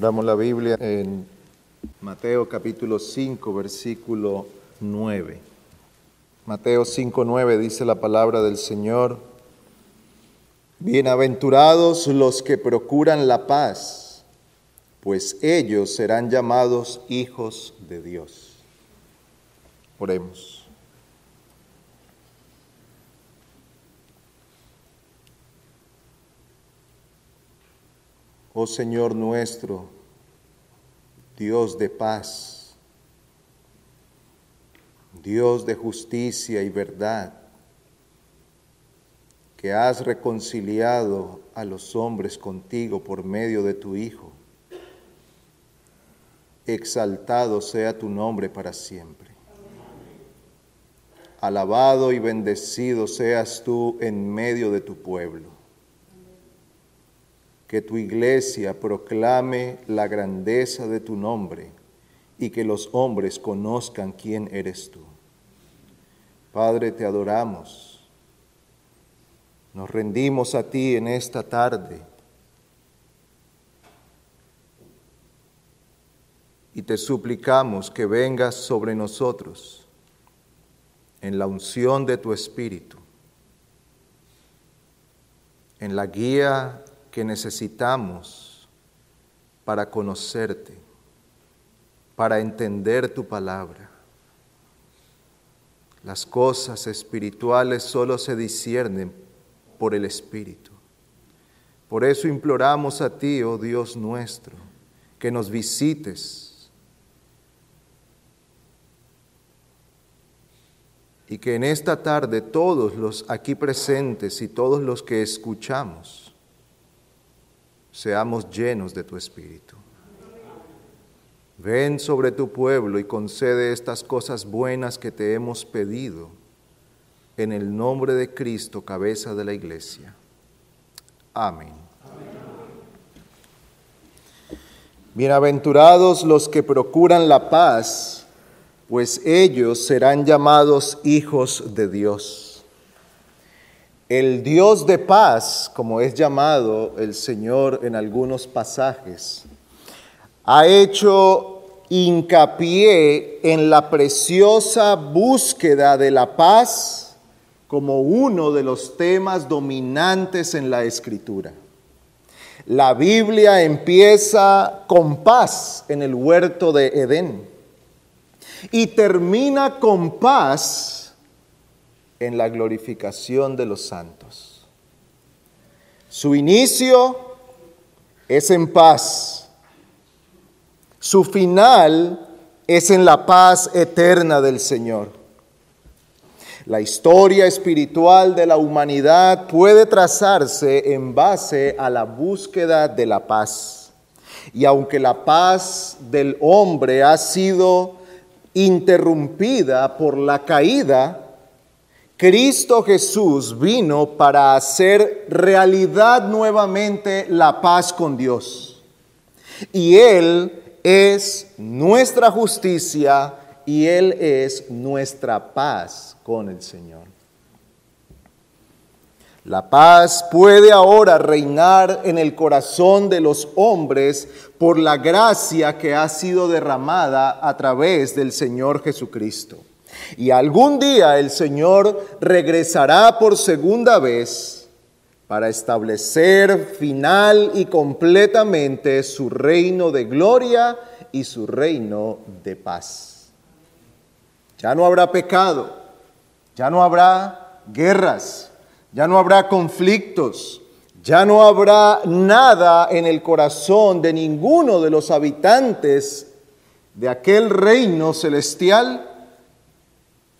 Abramos la Biblia en Mateo capítulo 5, versículo 9. Mateo 5, 9 dice la palabra del Señor. Bienaventurados los que procuran la paz, pues ellos serán llamados hijos de Dios. Oremos. Oh Señor nuestro, Dios de paz, Dios de justicia y verdad, que has reconciliado a los hombres contigo por medio de tu Hijo. Exaltado sea tu nombre para siempre. Alabado y bendecido seas tú en medio de tu pueblo que tu iglesia proclame la grandeza de tu nombre y que los hombres conozcan quién eres tú. Padre, te adoramos. Nos rendimos a ti en esta tarde. Y te suplicamos que vengas sobre nosotros en la unción de tu Espíritu, en la guía que necesitamos para conocerte, para entender tu palabra. Las cosas espirituales solo se disciernen por el Espíritu. Por eso imploramos a ti, oh Dios nuestro, que nos visites y que en esta tarde todos los aquí presentes y todos los que escuchamos seamos llenos de tu Espíritu. Ven sobre tu pueblo y concede estas cosas buenas que te hemos pedido en el nombre de Cristo, cabeza de la iglesia. Amén. Bienaventurados los que procuran la paz, pues ellos serán llamados hijos de Dios. El Dios de paz, como es llamado el Señor en algunos pasajes, ha hecho hincapié en la preciosa búsqueda de la paz como uno de los temas dominantes en la escritura. La Biblia empieza con paz en el huerto de Edén y termina con paz en la glorificación de los santos. Su inicio es en paz. Su final es en la paz eterna del Señor. La historia espiritual de la humanidad puede trazarse en base a la búsqueda de la paz. Y aunque la paz del hombre ha sido interrumpida por la caída, Cristo Jesús vino para hacer realidad nuevamente la paz con Dios. Y Él es nuestra justicia y Él es nuestra paz con el Señor. La paz puede ahora reinar en el corazón de los hombres por la gracia que ha sido derramada a través del Señor Jesucristo. Y algún día el Señor regresará por segunda vez para establecer final y completamente su reino de gloria y su reino de paz. Ya no habrá pecado, ya no habrá guerras, ya no habrá conflictos, ya no habrá nada en el corazón de ninguno de los habitantes de aquel reino celestial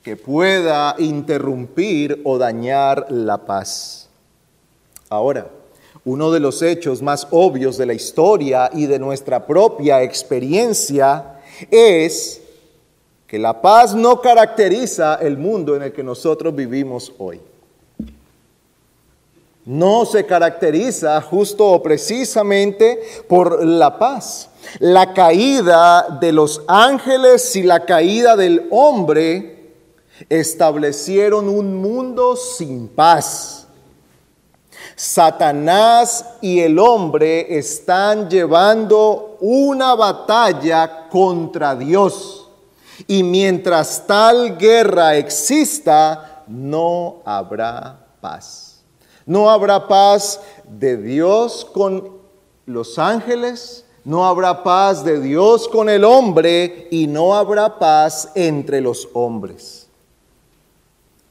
que pueda interrumpir o dañar la paz. Ahora, uno de los hechos más obvios de la historia y de nuestra propia experiencia es que la paz no caracteriza el mundo en el que nosotros vivimos hoy. No se caracteriza justo o precisamente por la paz. La caída de los ángeles y la caída del hombre establecieron un mundo sin paz. Satanás y el hombre están llevando una batalla contra Dios. Y mientras tal guerra exista, no habrá paz. No habrá paz de Dios con los ángeles, no habrá paz de Dios con el hombre y no habrá paz entre los hombres.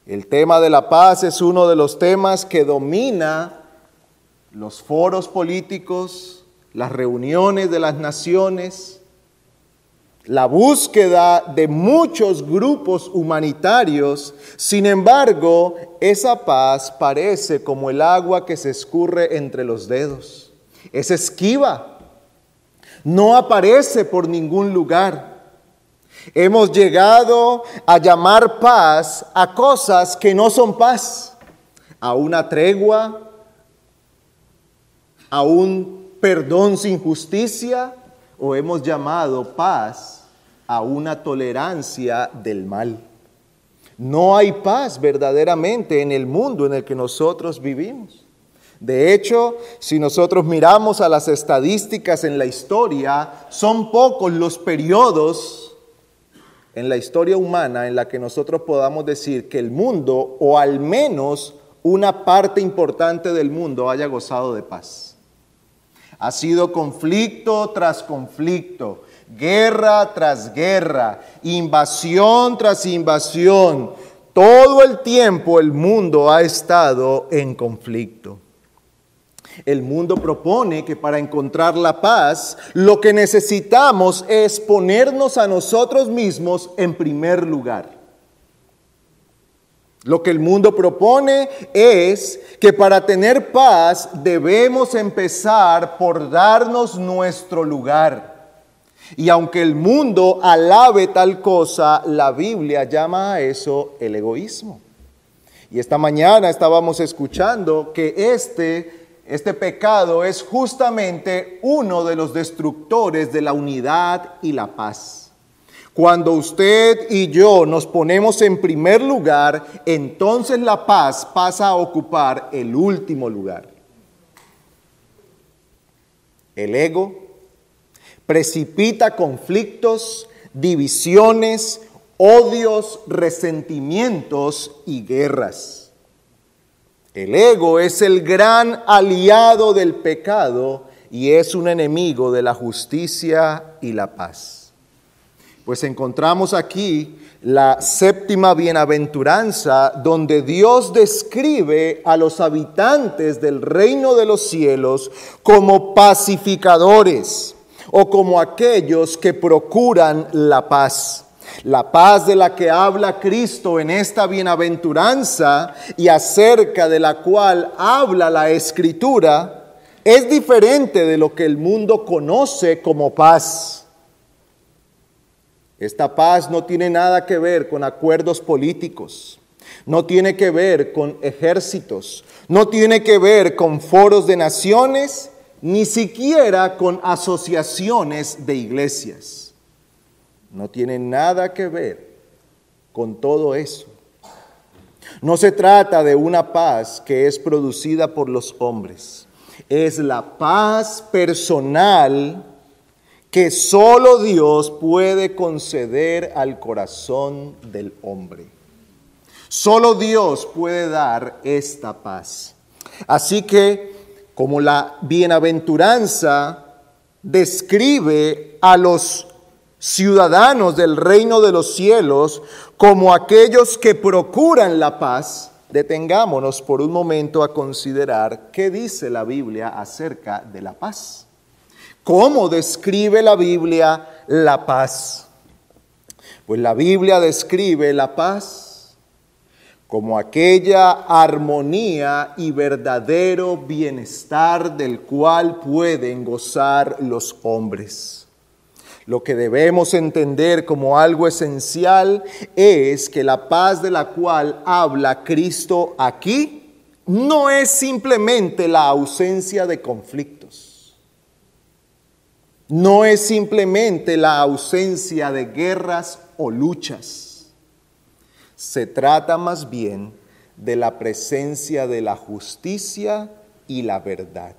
El tema de la paz es uno de los temas que domina los foros políticos, las reuniones de las naciones, la búsqueda de muchos grupos humanitarios. Sin embargo, esa paz parece como el agua que se escurre entre los dedos. Es esquiva, no aparece por ningún lugar. Hemos llegado a llamar paz a cosas que no son paz, a una tregua, a un perdón sin justicia, o hemos llamado paz a una tolerancia del mal. No hay paz verdaderamente en el mundo en el que nosotros vivimos. De hecho, si nosotros miramos a las estadísticas en la historia, son pocos los periodos en la historia humana en la que nosotros podamos decir que el mundo, o al menos una parte importante del mundo, haya gozado de paz. Ha sido conflicto tras conflicto, guerra tras guerra, invasión tras invasión. Todo el tiempo el mundo ha estado en conflicto. El mundo propone que para encontrar la paz, lo que necesitamos es ponernos a nosotros mismos en primer lugar. Lo que el mundo propone es que para tener paz debemos empezar por darnos nuestro lugar. Y aunque el mundo alabe tal cosa, la Biblia llama a eso el egoísmo. Y esta mañana estábamos escuchando que este este pecado es justamente uno de los destructores de la unidad y la paz. Cuando usted y yo nos ponemos en primer lugar, entonces la paz pasa a ocupar el último lugar. El ego precipita conflictos, divisiones, odios, resentimientos y guerras. El ego es el gran aliado del pecado y es un enemigo de la justicia y la paz. Pues encontramos aquí la séptima bienaventuranza donde Dios describe a los habitantes del reino de los cielos como pacificadores o como aquellos que procuran la paz. La paz de la que habla Cristo en esta bienaventuranza y acerca de la cual habla la Escritura es diferente de lo que el mundo conoce como paz. Esta paz no tiene nada que ver con acuerdos políticos, no tiene que ver con ejércitos, no tiene que ver con foros de naciones, ni siquiera con asociaciones de iglesias no tiene nada que ver con todo eso. No se trata de una paz que es producida por los hombres. Es la paz personal que solo Dios puede conceder al corazón del hombre. Solo Dios puede dar esta paz. Así que, como la bienaventuranza describe a los ciudadanos del reino de los cielos, como aquellos que procuran la paz, detengámonos por un momento a considerar qué dice la Biblia acerca de la paz. ¿Cómo describe la Biblia la paz? Pues la Biblia describe la paz como aquella armonía y verdadero bienestar del cual pueden gozar los hombres. Lo que debemos entender como algo esencial es que la paz de la cual habla Cristo aquí no es simplemente la ausencia de conflictos. No es simplemente la ausencia de guerras o luchas. Se trata más bien de la presencia de la justicia y la verdad.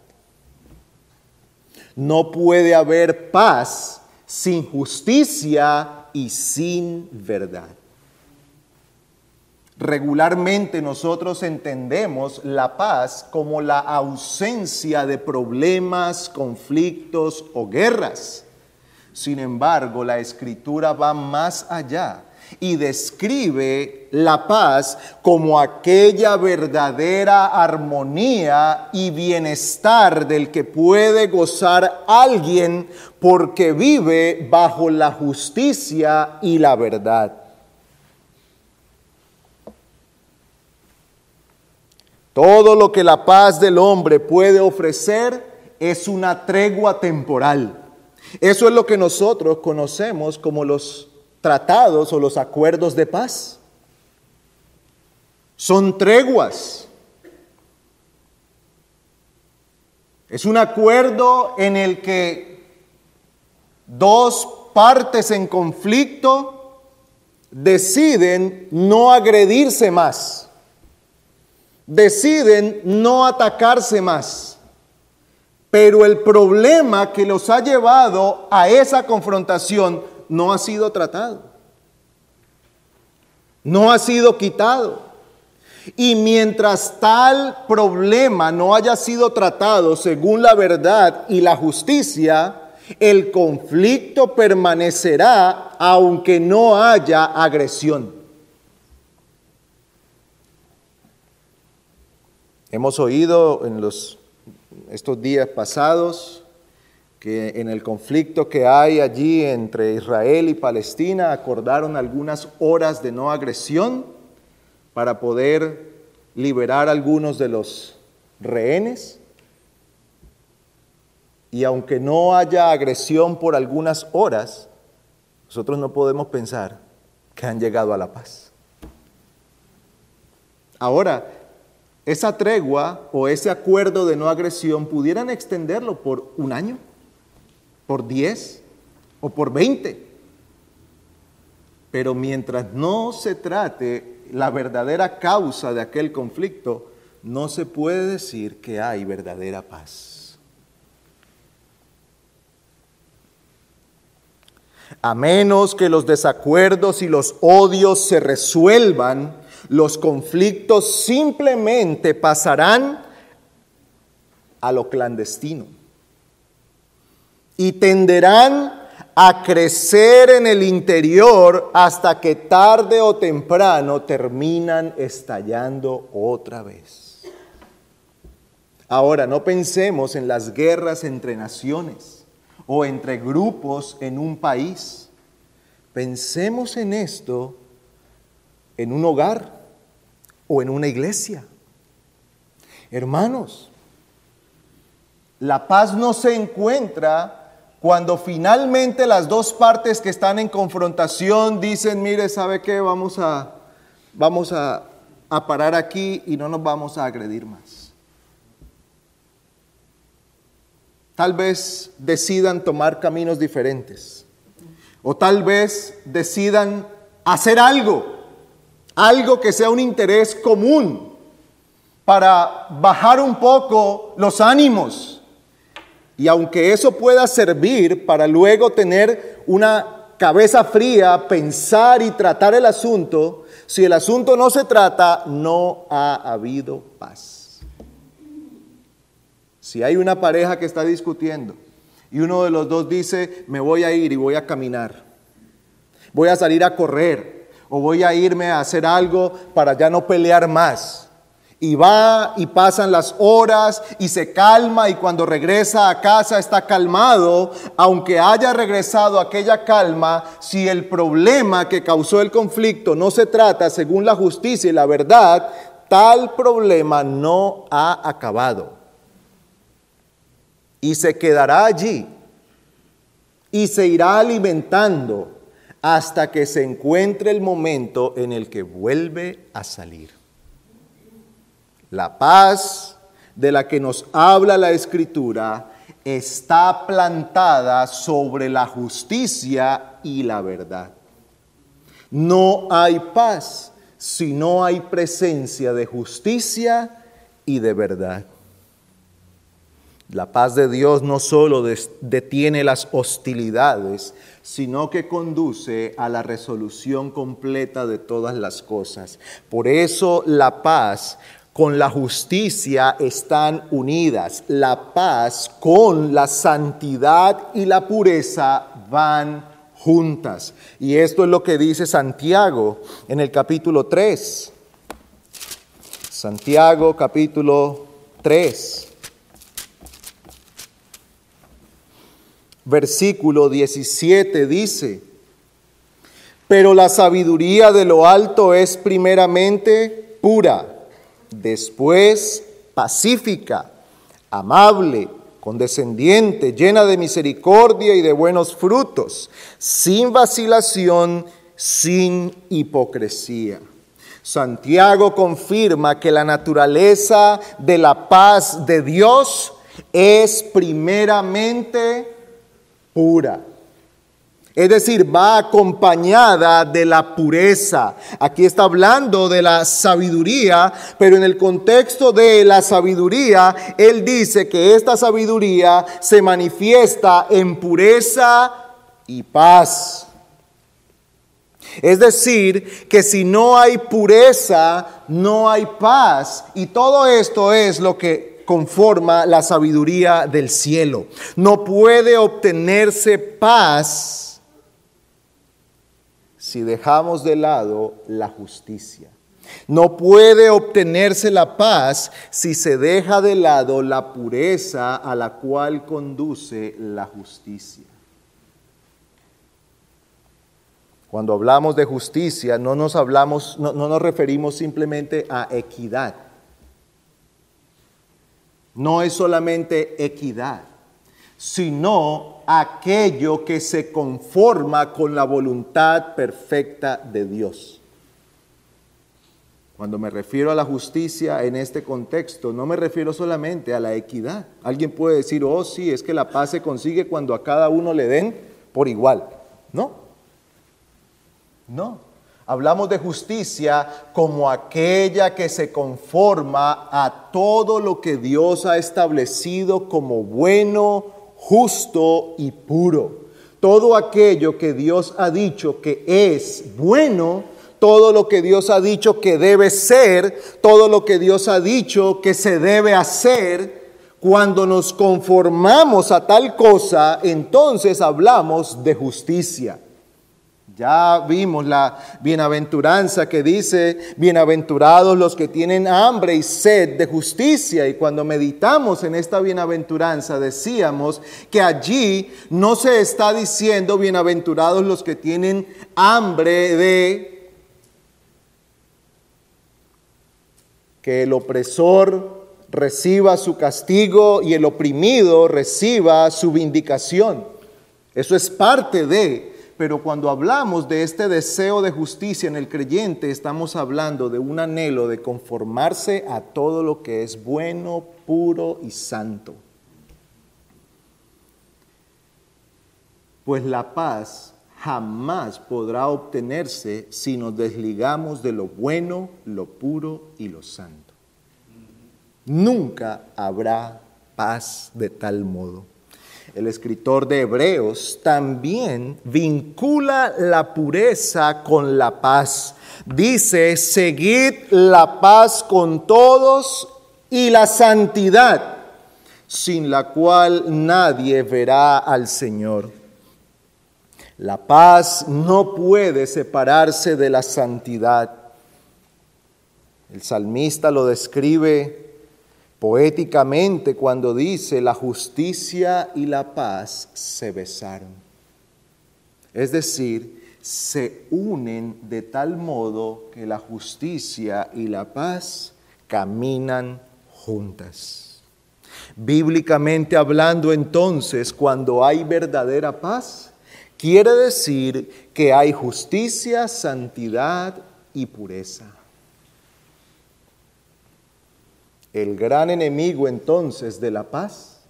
No puede haber paz sin justicia y sin verdad. Regularmente nosotros entendemos la paz como la ausencia de problemas, conflictos o guerras. Sin embargo, la escritura va más allá y describe la paz como aquella verdadera armonía y bienestar del que puede gozar alguien porque vive bajo la justicia y la verdad. Todo lo que la paz del hombre puede ofrecer es una tregua temporal. Eso es lo que nosotros conocemos como los tratados o los acuerdos de paz. Son treguas. Es un acuerdo en el que dos partes en conflicto deciden no agredirse más deciden no atacarse más. Pero el problema que los ha llevado a esa confrontación no ha sido tratado. No ha sido quitado. Y mientras tal problema no haya sido tratado según la verdad y la justicia, el conflicto permanecerá aunque no haya agresión. Hemos oído en los, estos días pasados que en el conflicto que hay allí entre Israel y Palestina acordaron algunas horas de no agresión para poder liberar algunos de los rehenes. Y aunque no haya agresión por algunas horas, nosotros no podemos pensar que han llegado a la paz. Ahora, esa tregua o ese acuerdo de no agresión pudieran extenderlo por un año, por diez o por veinte. Pero mientras no se trate la verdadera causa de aquel conflicto, no se puede decir que hay verdadera paz. A menos que los desacuerdos y los odios se resuelvan los conflictos simplemente pasarán a lo clandestino y tenderán a crecer en el interior hasta que tarde o temprano terminan estallando otra vez. Ahora, no pensemos en las guerras entre naciones o entre grupos en un país. Pensemos en esto en un hogar o en una iglesia. Hermanos, la paz no se encuentra cuando finalmente las dos partes que están en confrontación dicen, mire, ¿sabe qué? Vamos a, vamos a, a parar aquí y no nos vamos a agredir más. Tal vez decidan tomar caminos diferentes. O tal vez decidan hacer algo algo que sea un interés común para bajar un poco los ánimos. Y aunque eso pueda servir para luego tener una cabeza fría, pensar y tratar el asunto, si el asunto no se trata, no ha habido paz. Si hay una pareja que está discutiendo y uno de los dos dice, me voy a ir y voy a caminar, voy a salir a correr, o voy a irme a hacer algo para ya no pelear más. Y va y pasan las horas y se calma y cuando regresa a casa está calmado, aunque haya regresado aquella calma, si el problema que causó el conflicto no se trata según la justicia y la verdad, tal problema no ha acabado. Y se quedará allí y se irá alimentando hasta que se encuentre el momento en el que vuelve a salir. La paz de la que nos habla la escritura está plantada sobre la justicia y la verdad. No hay paz si no hay presencia de justicia y de verdad. La paz de Dios no solo detiene las hostilidades, sino que conduce a la resolución completa de todas las cosas. Por eso la paz con la justicia están unidas. La paz con la santidad y la pureza van juntas. Y esto es lo que dice Santiago en el capítulo 3. Santiago capítulo 3. Versículo 17 dice, pero la sabiduría de lo alto es primeramente pura, después pacífica, amable, condescendiente, llena de misericordia y de buenos frutos, sin vacilación, sin hipocresía. Santiago confirma que la naturaleza de la paz de Dios es primeramente pura. Es decir, va acompañada de la pureza. Aquí está hablando de la sabiduría, pero en el contexto de la sabiduría, él dice que esta sabiduría se manifiesta en pureza y paz. Es decir, que si no hay pureza, no hay paz. Y todo esto es lo que conforma la sabiduría del cielo. No puede obtenerse paz si dejamos de lado la justicia. No puede obtenerse la paz si se deja de lado la pureza a la cual conduce la justicia. Cuando hablamos de justicia, no nos hablamos, no, no nos referimos simplemente a equidad. No es solamente equidad, sino aquello que se conforma con la voluntad perfecta de Dios. Cuando me refiero a la justicia en este contexto, no me refiero solamente a la equidad. Alguien puede decir, oh sí, es que la paz se consigue cuando a cada uno le den por igual. No, no. Hablamos de justicia como aquella que se conforma a todo lo que Dios ha establecido como bueno, justo y puro. Todo aquello que Dios ha dicho que es bueno, todo lo que Dios ha dicho que debe ser, todo lo que Dios ha dicho que se debe hacer, cuando nos conformamos a tal cosa, entonces hablamos de justicia. Ya vimos la bienaventuranza que dice, bienaventurados los que tienen hambre y sed de justicia. Y cuando meditamos en esta bienaventuranza decíamos que allí no se está diciendo bienaventurados los que tienen hambre de que el opresor reciba su castigo y el oprimido reciba su vindicación. Eso es parte de pero cuando hablamos de este deseo de justicia en el creyente, estamos hablando de un anhelo de conformarse a todo lo que es bueno, puro y santo. Pues la paz jamás podrá obtenerse si nos desligamos de lo bueno, lo puro y lo santo. Nunca habrá paz de tal modo el escritor de Hebreos, también vincula la pureza con la paz. Dice, seguid la paz con todos y la santidad, sin la cual nadie verá al Señor. La paz no puede separarse de la santidad. El salmista lo describe poéticamente cuando dice la justicia y la paz se besaron. Es decir, se unen de tal modo que la justicia y la paz caminan juntas. Bíblicamente hablando entonces, cuando hay verdadera paz, quiere decir que hay justicia, santidad y pureza. El gran enemigo entonces de la paz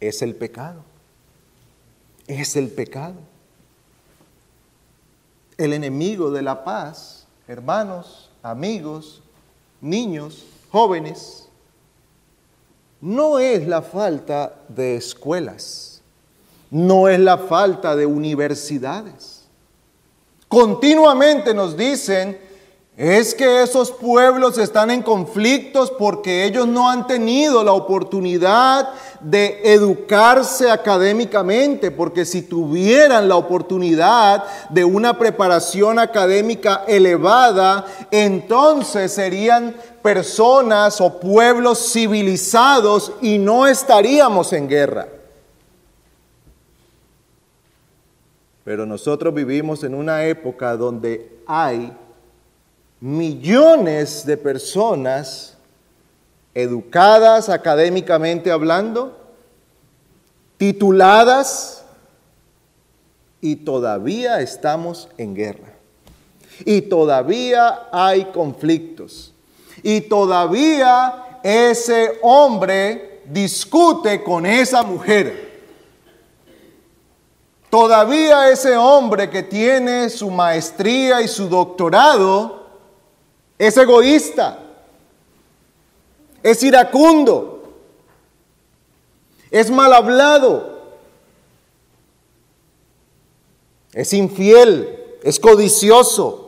es el pecado. Es el pecado. El enemigo de la paz, hermanos, amigos, niños, jóvenes, no es la falta de escuelas, no es la falta de universidades. Continuamente nos dicen es que esos pueblos están en conflictos porque ellos no han tenido la oportunidad de educarse académicamente, porque si tuvieran la oportunidad de una preparación académica elevada, entonces serían personas o pueblos civilizados y no estaríamos en guerra. Pero nosotros vivimos en una época donde hay millones de personas educadas académicamente hablando, tituladas, y todavía estamos en guerra. Y todavía hay conflictos. Y todavía ese hombre discute con esa mujer. Todavía ese hombre que tiene su maestría y su doctorado es egoísta, es iracundo, es mal hablado, es infiel, es codicioso.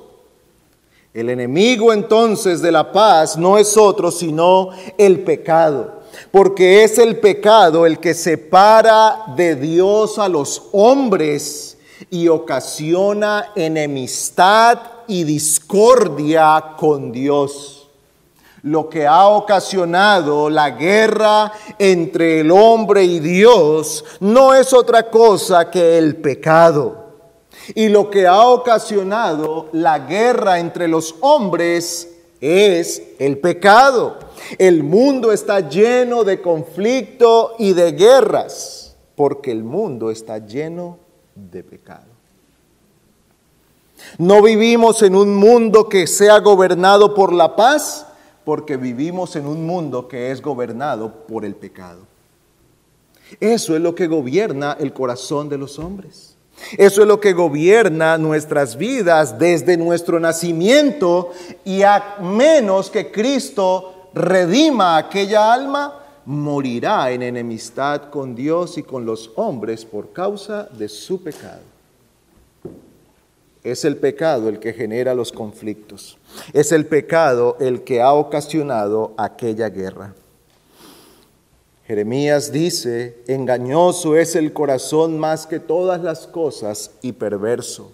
El enemigo entonces de la paz no es otro sino el pecado, porque es el pecado el que separa de Dios a los hombres y ocasiona enemistad y discordia con Dios. Lo que ha ocasionado la guerra entre el hombre y Dios no es otra cosa que el pecado. Y lo que ha ocasionado la guerra entre los hombres es el pecado. El mundo está lleno de conflicto y de guerras, porque el mundo está lleno de pecado. No vivimos en un mundo que sea gobernado por la paz, porque vivimos en un mundo que es gobernado por el pecado. Eso es lo que gobierna el corazón de los hombres. Eso es lo que gobierna nuestras vidas desde nuestro nacimiento y a menos que Cristo redima aquella alma, morirá en enemistad con Dios y con los hombres por causa de su pecado. Es el pecado el que genera los conflictos. Es el pecado el que ha ocasionado aquella guerra. Jeremías dice, engañoso es el corazón más que todas las cosas y perverso.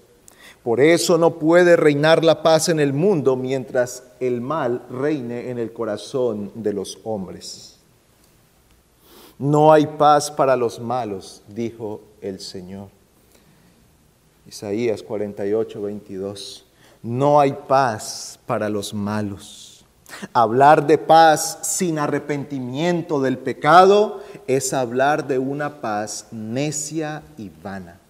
Por eso no puede reinar la paz en el mundo mientras el mal reine en el corazón de los hombres. No hay paz para los malos, dijo el Señor. Isaías 48, 22. No hay paz para los malos. Hablar de paz sin arrepentimiento del pecado es hablar de una paz necia y vana.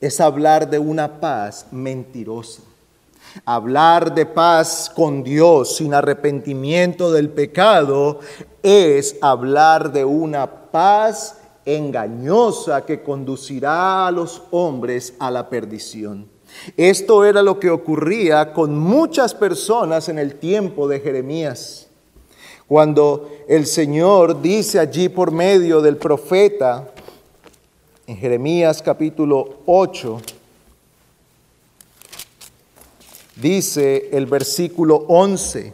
Es hablar de una paz mentirosa. Hablar de paz con Dios sin arrepentimiento del pecado es hablar de una paz engañosa que conducirá a los hombres a la perdición. Esto era lo que ocurría con muchas personas en el tiempo de Jeremías. Cuando el Señor dice allí por medio del profeta, en Jeremías capítulo 8, dice el versículo 11,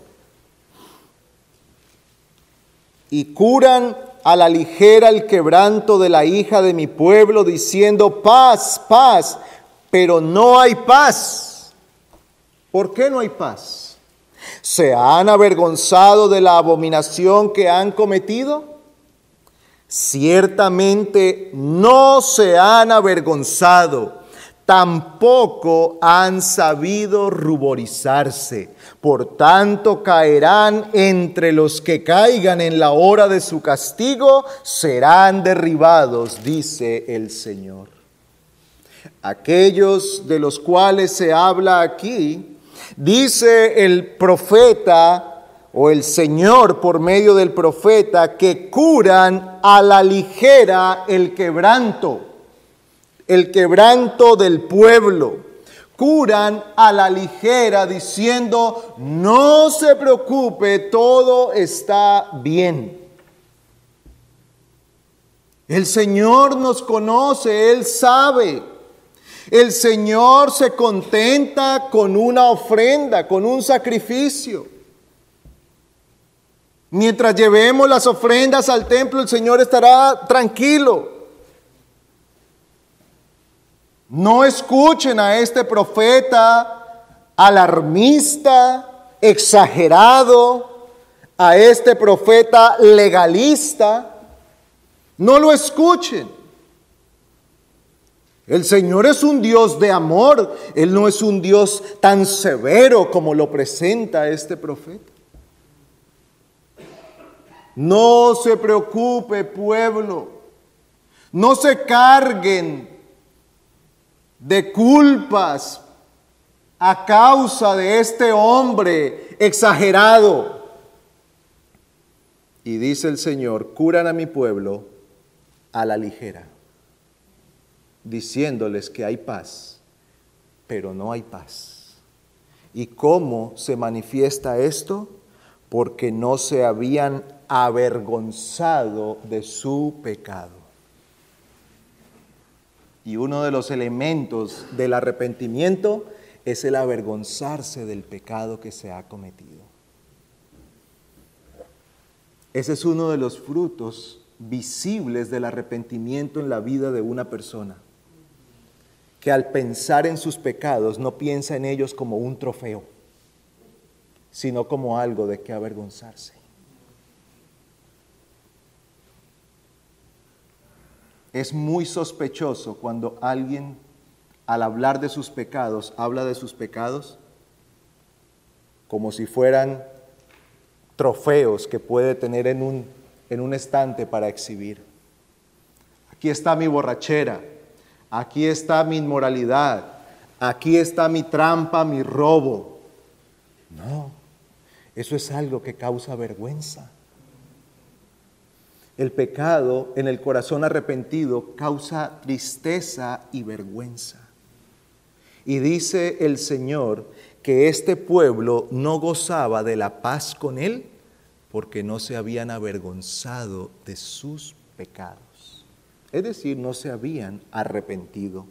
y curan a la ligera el quebranto de la hija de mi pueblo, diciendo paz, paz, pero no hay paz. ¿Por qué no hay paz? ¿Se han avergonzado de la abominación que han cometido? Ciertamente no se han avergonzado tampoco han sabido ruborizarse. Por tanto, caerán entre los que caigan en la hora de su castigo, serán derribados, dice el Señor. Aquellos de los cuales se habla aquí, dice el profeta o el Señor por medio del profeta, que curan a la ligera el quebranto el quebranto del pueblo. Curan a la ligera diciendo, no se preocupe, todo está bien. El Señor nos conoce, Él sabe. El Señor se contenta con una ofrenda, con un sacrificio. Mientras llevemos las ofrendas al templo, el Señor estará tranquilo. No escuchen a este profeta alarmista, exagerado, a este profeta legalista. No lo escuchen. El Señor es un Dios de amor. Él no es un Dios tan severo como lo presenta este profeta. No se preocupe, pueblo. No se carguen de culpas a causa de este hombre exagerado. Y dice el Señor, curan a mi pueblo a la ligera, diciéndoles que hay paz, pero no hay paz. ¿Y cómo se manifiesta esto? Porque no se habían avergonzado de su pecado. Y uno de los elementos del arrepentimiento es el avergonzarse del pecado que se ha cometido. Ese es uno de los frutos visibles del arrepentimiento en la vida de una persona, que al pensar en sus pecados no piensa en ellos como un trofeo, sino como algo de que avergonzarse. Es muy sospechoso cuando alguien al hablar de sus pecados habla de sus pecados como si fueran trofeos que puede tener en un, en un estante para exhibir. Aquí está mi borrachera, aquí está mi inmoralidad, aquí está mi trampa, mi robo. No, eso es algo que causa vergüenza. El pecado en el corazón arrepentido causa tristeza y vergüenza. Y dice el Señor que este pueblo no gozaba de la paz con Él porque no se habían avergonzado de sus pecados. Es decir, no se habían arrepentido.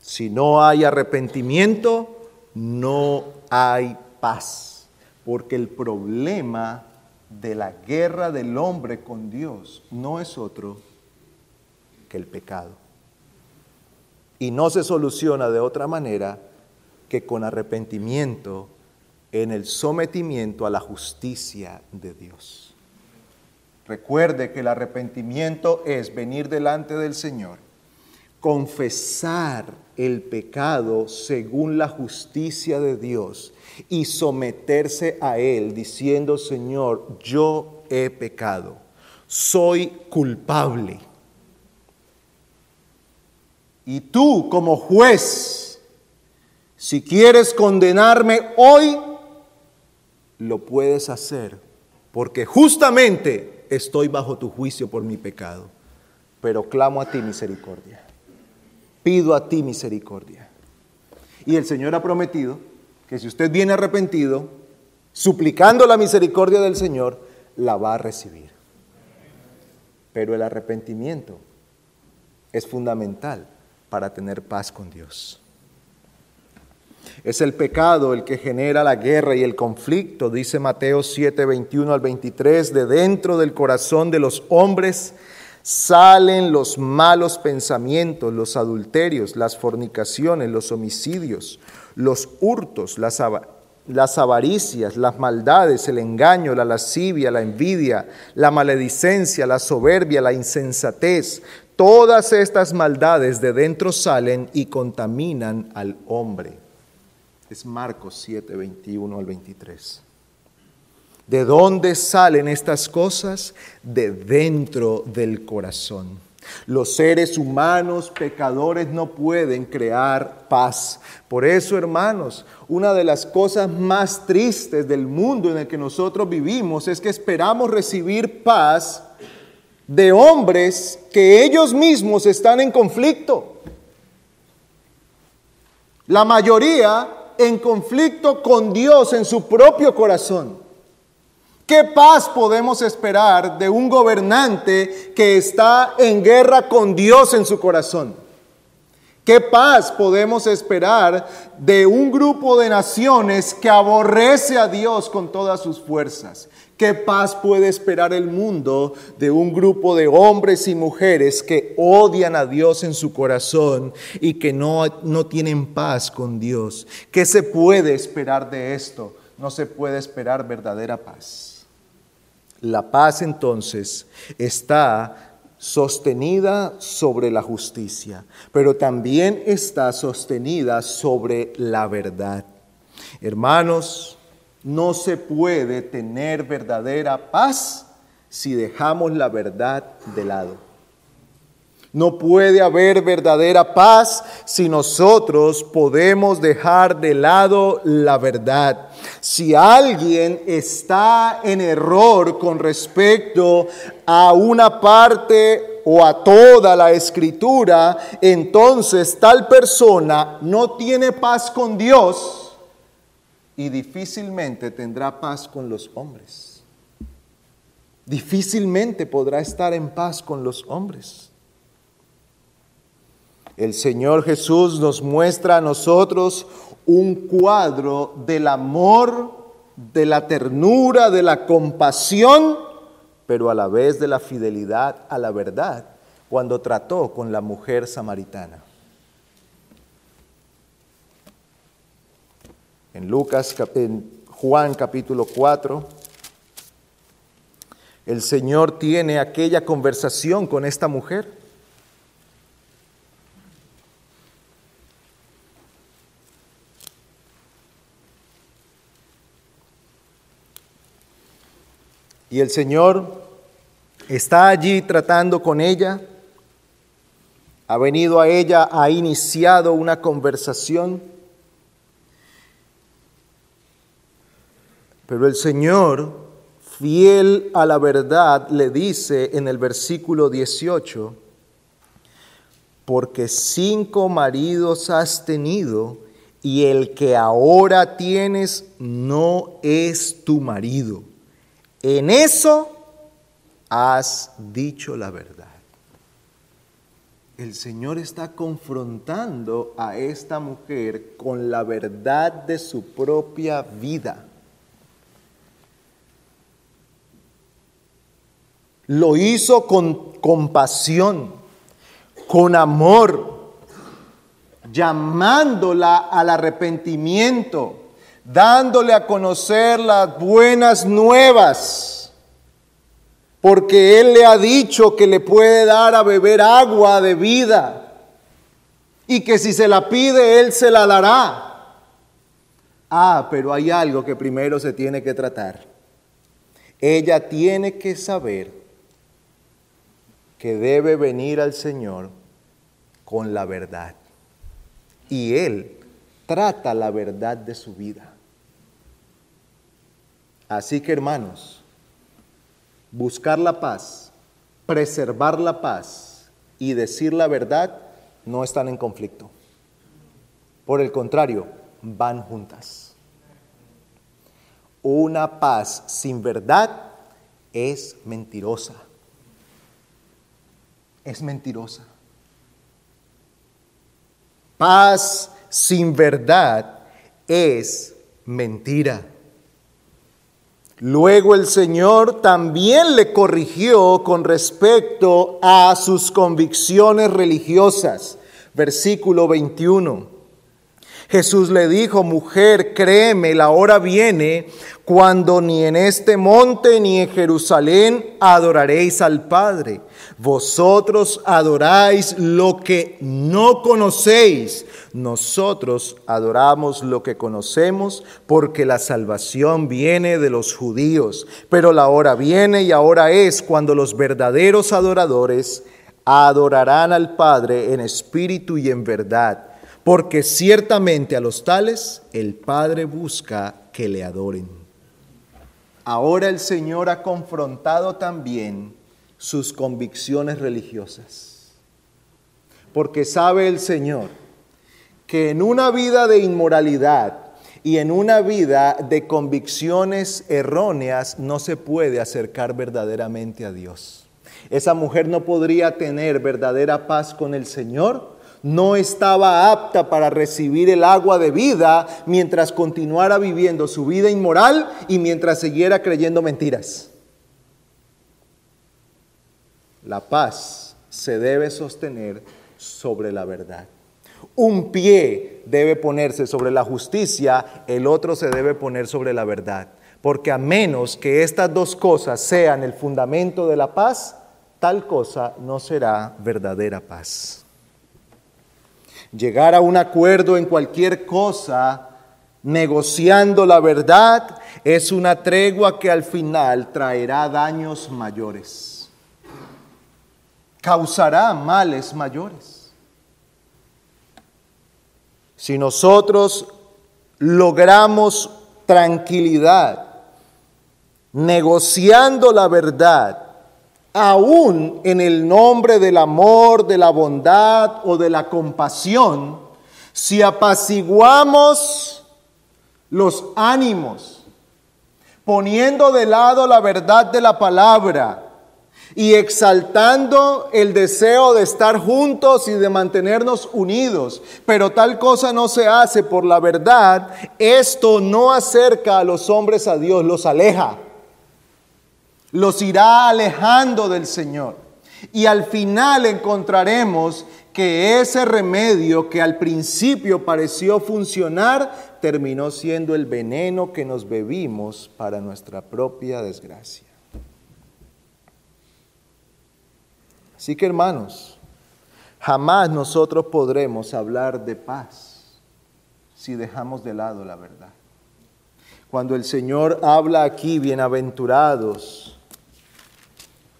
Si no hay arrepentimiento, no hay paz, porque el problema de la guerra del hombre con Dios no es otro que el pecado. Y no se soluciona de otra manera que con arrepentimiento en el sometimiento a la justicia de Dios. Recuerde que el arrepentimiento es venir delante del Señor, confesar el pecado según la justicia de Dios y someterse a Él diciendo, Señor, yo he pecado, soy culpable. Y tú como juez, si quieres condenarme hoy, lo puedes hacer, porque justamente estoy bajo tu juicio por mi pecado, pero clamo a ti misericordia, pido a ti misericordia. Y el Señor ha prometido que si usted viene arrepentido, suplicando la misericordia del Señor, la va a recibir. Pero el arrepentimiento es fundamental para tener paz con Dios. Es el pecado el que genera la guerra y el conflicto, dice Mateo 7, 21 al 23, de dentro del corazón de los hombres salen los malos pensamientos, los adulterios, las fornicaciones, los homicidios, los hurtos, las, las avaricias, las maldades, el engaño, la lascivia, la envidia, la maledicencia, la soberbia, la insensatez. Todas estas maldades de dentro salen y contaminan al hombre. Es Marcos 7, 21 al 23. ¿De dónde salen estas cosas? De dentro del corazón. Los seres humanos pecadores no pueden crear paz. Por eso, hermanos, una de las cosas más tristes del mundo en el que nosotros vivimos es que esperamos recibir paz de hombres que ellos mismos están en conflicto. La mayoría en conflicto con Dios en su propio corazón. ¿Qué paz podemos esperar de un gobernante que está en guerra con Dios en su corazón? ¿Qué paz podemos esperar de un grupo de naciones que aborrece a Dios con todas sus fuerzas? ¿Qué paz puede esperar el mundo de un grupo de hombres y mujeres que odian a Dios en su corazón y que no, no tienen paz con Dios? ¿Qué se puede esperar de esto? No se puede esperar verdadera paz. La paz entonces está sostenida sobre la justicia, pero también está sostenida sobre la verdad. Hermanos, no se puede tener verdadera paz si dejamos la verdad de lado. No puede haber verdadera paz si nosotros podemos dejar de lado la verdad. Si alguien está en error con respecto a una parte o a toda la escritura, entonces tal persona no tiene paz con Dios y difícilmente tendrá paz con los hombres. Difícilmente podrá estar en paz con los hombres. El Señor Jesús nos muestra a nosotros un cuadro del amor, de la ternura, de la compasión, pero a la vez de la fidelidad a la verdad, cuando trató con la mujer samaritana. En Lucas, en Juan capítulo 4, el Señor tiene aquella conversación con esta mujer. Y el Señor está allí tratando con ella, ha venido a ella, ha iniciado una conversación. Pero el Señor, fiel a la verdad, le dice en el versículo 18, porque cinco maridos has tenido y el que ahora tienes no es tu marido. En eso has dicho la verdad. El Señor está confrontando a esta mujer con la verdad de su propia vida. Lo hizo con compasión, con amor, llamándola al arrepentimiento dándole a conocer las buenas nuevas, porque Él le ha dicho que le puede dar a beber agua de vida y que si se la pide, Él se la dará. Ah, pero hay algo que primero se tiene que tratar. Ella tiene que saber que debe venir al Señor con la verdad. Y Él trata la verdad de su vida. Así que hermanos, buscar la paz, preservar la paz y decir la verdad no están en conflicto. Por el contrario, van juntas. Una paz sin verdad es mentirosa. Es mentirosa. Paz sin verdad es mentira. Luego el Señor también le corrigió con respecto a sus convicciones religiosas. Versículo 21. Jesús le dijo, mujer, créeme, la hora viene cuando ni en este monte ni en Jerusalén adoraréis al Padre. Vosotros adoráis lo que no conocéis. Nosotros adoramos lo que conocemos porque la salvación viene de los judíos. Pero la hora viene y ahora es cuando los verdaderos adoradores adorarán al Padre en espíritu y en verdad porque ciertamente a los tales el Padre busca que le adoren. Ahora el Señor ha confrontado también sus convicciones religiosas, porque sabe el Señor que en una vida de inmoralidad Y en una vida de convicciones erróneas no se puede acercar verdaderamente a Dios. Esa mujer no podría tener verdadera paz con el Señor no estaba apta para recibir el agua de vida mientras continuara viviendo su vida inmoral y mientras siguiera creyendo mentiras. La paz se debe sostener sobre la verdad. Un pie debe ponerse sobre la justicia, el otro se debe poner sobre la verdad. Porque a menos que estas dos cosas sean el fundamento de la paz, tal cosa no será verdadera paz. Llegar a un acuerdo en cualquier cosa, negociando la verdad, es una tregua que al final traerá daños mayores, causará males mayores. Si nosotros logramos tranquilidad, negociando la verdad, aún en el nombre del amor, de la bondad o de la compasión, si apaciguamos los ánimos, poniendo de lado la verdad de la palabra y exaltando el deseo de estar juntos y de mantenernos unidos, pero tal cosa no se hace por la verdad, esto no acerca a los hombres a Dios, los aleja los irá alejando del Señor. Y al final encontraremos que ese remedio que al principio pareció funcionar, terminó siendo el veneno que nos bebimos para nuestra propia desgracia. Así que hermanos, jamás nosotros podremos hablar de paz si dejamos de lado la verdad. Cuando el Señor habla aquí, bienaventurados,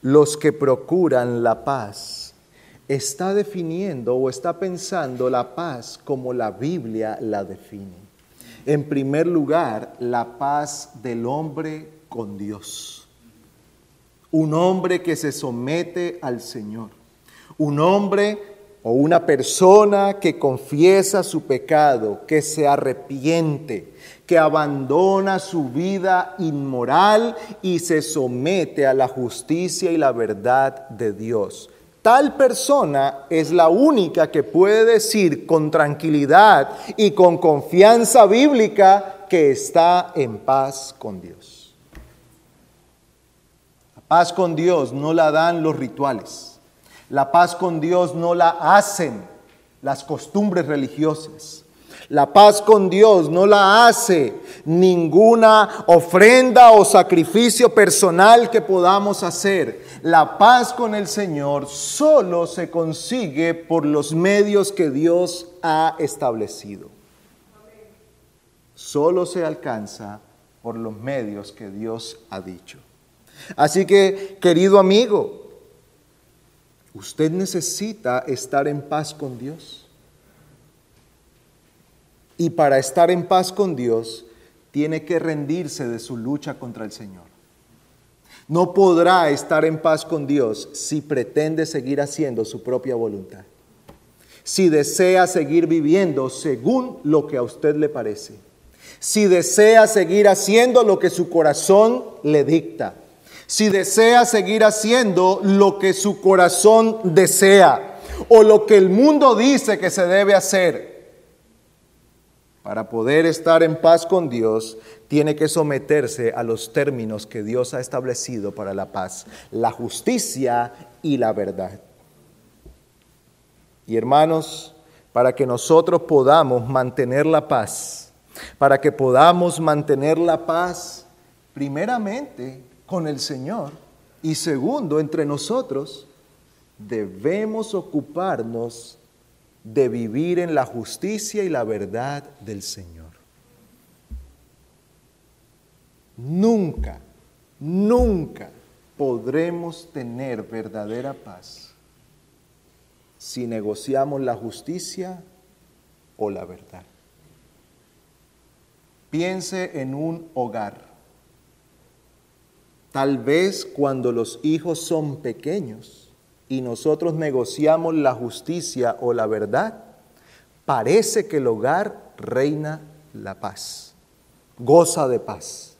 los que procuran la paz, está definiendo o está pensando la paz como la Biblia la define. En primer lugar, la paz del hombre con Dios. Un hombre que se somete al Señor. Un hombre o una persona que confiesa su pecado, que se arrepiente, que abandona su vida inmoral y se somete a la justicia y la verdad de Dios. Tal persona es la única que puede decir con tranquilidad y con confianza bíblica que está en paz con Dios. La paz con Dios no la dan los rituales. La paz con Dios no la hacen las costumbres religiosas. La paz con Dios no la hace ninguna ofrenda o sacrificio personal que podamos hacer. La paz con el Señor solo se consigue por los medios que Dios ha establecido. Solo se alcanza por los medios que Dios ha dicho. Así que, querido amigo, usted necesita estar en paz con Dios. Y para estar en paz con Dios, tiene que rendirse de su lucha contra el Señor. No podrá estar en paz con Dios si pretende seguir haciendo su propia voluntad. Si desea seguir viviendo según lo que a usted le parece. Si desea seguir haciendo lo que su corazón le dicta. Si desea seguir haciendo lo que su corazón desea o lo que el mundo dice que se debe hacer para poder estar en paz con Dios, tiene que someterse a los términos que Dios ha establecido para la paz, la justicia y la verdad. Y hermanos, para que nosotros podamos mantener la paz, para que podamos mantener la paz, primeramente con el Señor y segundo entre nosotros, debemos ocuparnos de vivir en la justicia y la verdad del Señor. Nunca, nunca podremos tener verdadera paz si negociamos la justicia o la verdad. Piense en un hogar. Tal vez cuando los hijos son pequeños, y nosotros negociamos la justicia o la verdad, parece que el hogar reina la paz. goza de paz.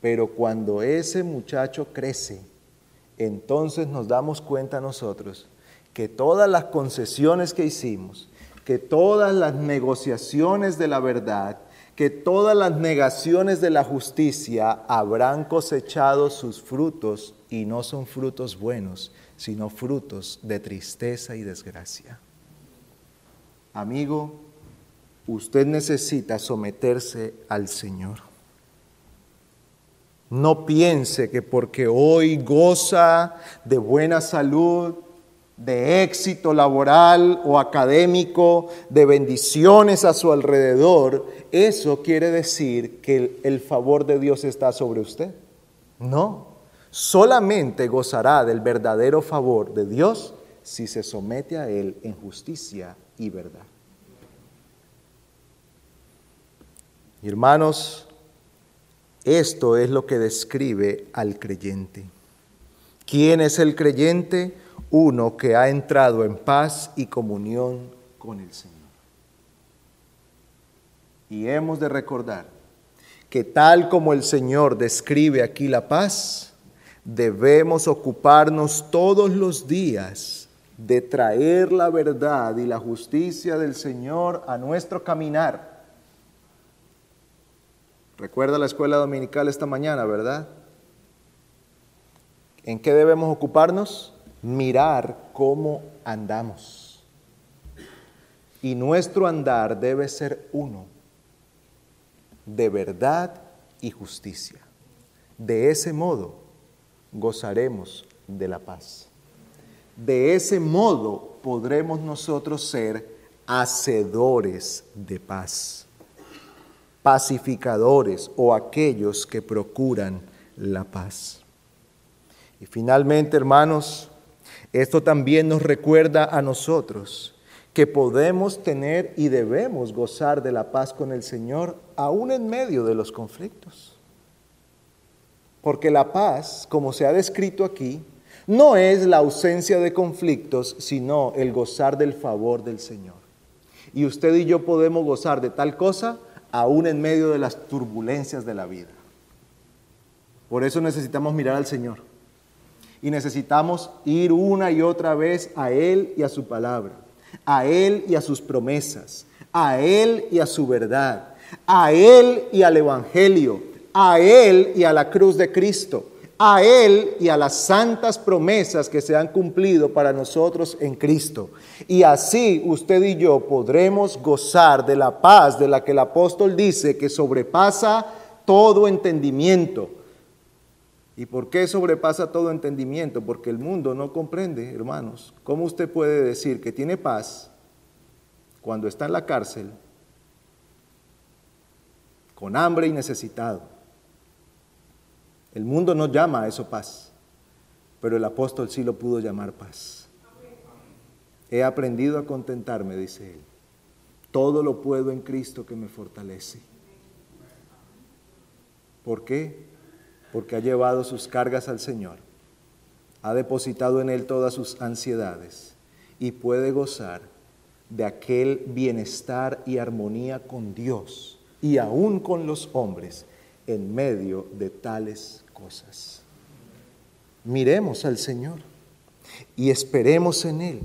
Pero cuando ese muchacho crece, entonces nos damos cuenta nosotros que todas las concesiones que hicimos, que todas las negociaciones de la verdad, que todas las negaciones de la justicia habrán cosechado sus frutos y no son frutos buenos, sino frutos de tristeza y desgracia. Amigo, usted necesita someterse al Señor. No piense que porque hoy goza de buena salud, de éxito laboral o académico, de bendiciones a su alrededor, eso quiere decir que el, favor de Dios está sobre usted. No, solamente gozará del verdadero favor de Dios si se somete a Él en justicia y verdad. Hermanos, esto es lo que describe al creyente. ¿Quién es el creyente? Uno que ha entrado en paz y comunión con el Señor. Y hemos de recordar que tal como el Señor describe aquí la paz, debemos ocuparnos todos los días de traer la verdad y la justicia del Señor a nuestro caminar. Recuerda la escuela dominical esta mañana, ¿verdad? ¿En qué debemos ocuparnos? Mirar cómo andamos. Y nuestro andar debe ser uno, de verdad y justicia. De ese modo gozaremos de la paz. De ese modo podremos nosotros ser hacedores de paz, pacificadores o aquellos que procuran la paz. Y finalmente, hermanos, esto también nos recuerda a nosotros que podemos tener y debemos gozar de la paz con el Señor aún en medio de los conflictos. Porque la paz, como se ha descrito aquí, no es la ausencia de conflictos, sino el gozar del favor del Señor. Y usted y yo podemos gozar de tal cosa aún en medio de las turbulencias de la vida. Por eso necesitamos mirar al Señor. Y necesitamos ir una y otra vez a Él y a su palabra, a Él y a sus promesas, a Él y a su verdad, a Él y al Evangelio, a Él y a la cruz de Cristo a Él y a las santas promesas que se han cumplido para nosotros en Cristo. Y así usted y yo podremos gozar de la paz de la que el apóstol dice que sobrepasa todo entendimiento. ¿Y por qué sobrepasa todo entendimiento? Porque el mundo no comprende, hermanos. ¿Cómo usted puede decir que tiene paz cuando está en la cárcel, con hambre y necesitado? El mundo no llama a eso paz, pero el apóstol sí lo pudo llamar paz. He aprendido a contentarme, dice él. Todo lo puedo en Cristo que me fortalece. ¿Por qué? Porque ha llevado sus cargas al Señor, ha depositado en Él todas sus ansiedades y puede gozar de aquel bienestar y armonía con Dios y aún con los hombres en medio de tales cosas. Miremos al Señor y esperemos en Él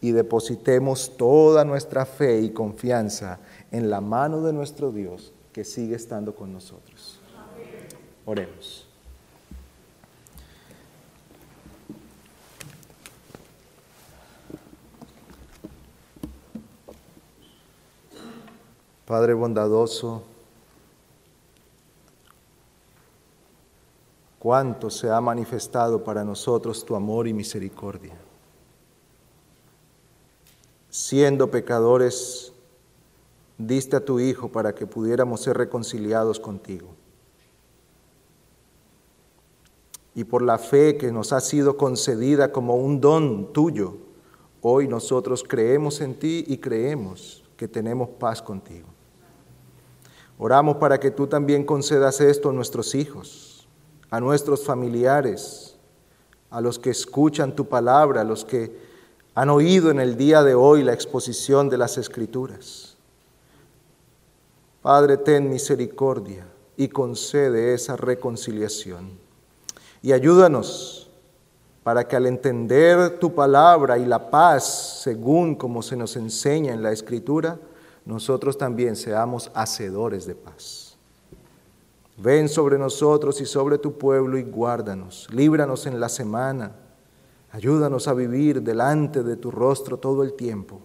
y depositemos toda nuestra fe y confianza en la mano de nuestro Dios que sigue estando con nosotros. Oremos. Padre bondadoso, cuánto se ha manifestado para nosotros tu amor y misericordia. Siendo pecadores, diste a tu Hijo para que pudiéramos ser reconciliados contigo. Y por la fe que nos ha sido concedida como un don tuyo, hoy nosotros creemos en ti y creemos que tenemos paz contigo. Oramos para que tú también concedas esto a nuestros hijos a nuestros familiares, a los que escuchan tu palabra, a los que han oído en el día de hoy la exposición de las escrituras. Padre, ten misericordia y concede esa reconciliación. Y ayúdanos para que al entender tu palabra y la paz, según como se nos enseña en la Escritura, nosotros también seamos hacedores de paz. Ven sobre nosotros y sobre tu pueblo y guárdanos. Líbranos en la semana. Ayúdanos a vivir delante de tu rostro todo el tiempo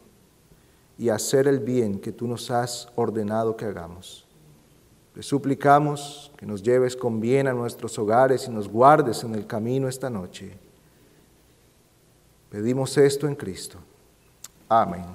y a hacer el bien que tú nos has ordenado que hagamos. Te suplicamos que nos lleves con bien a nuestros hogares y nos guardes en el camino esta noche. Pedimos esto en Cristo. Amén.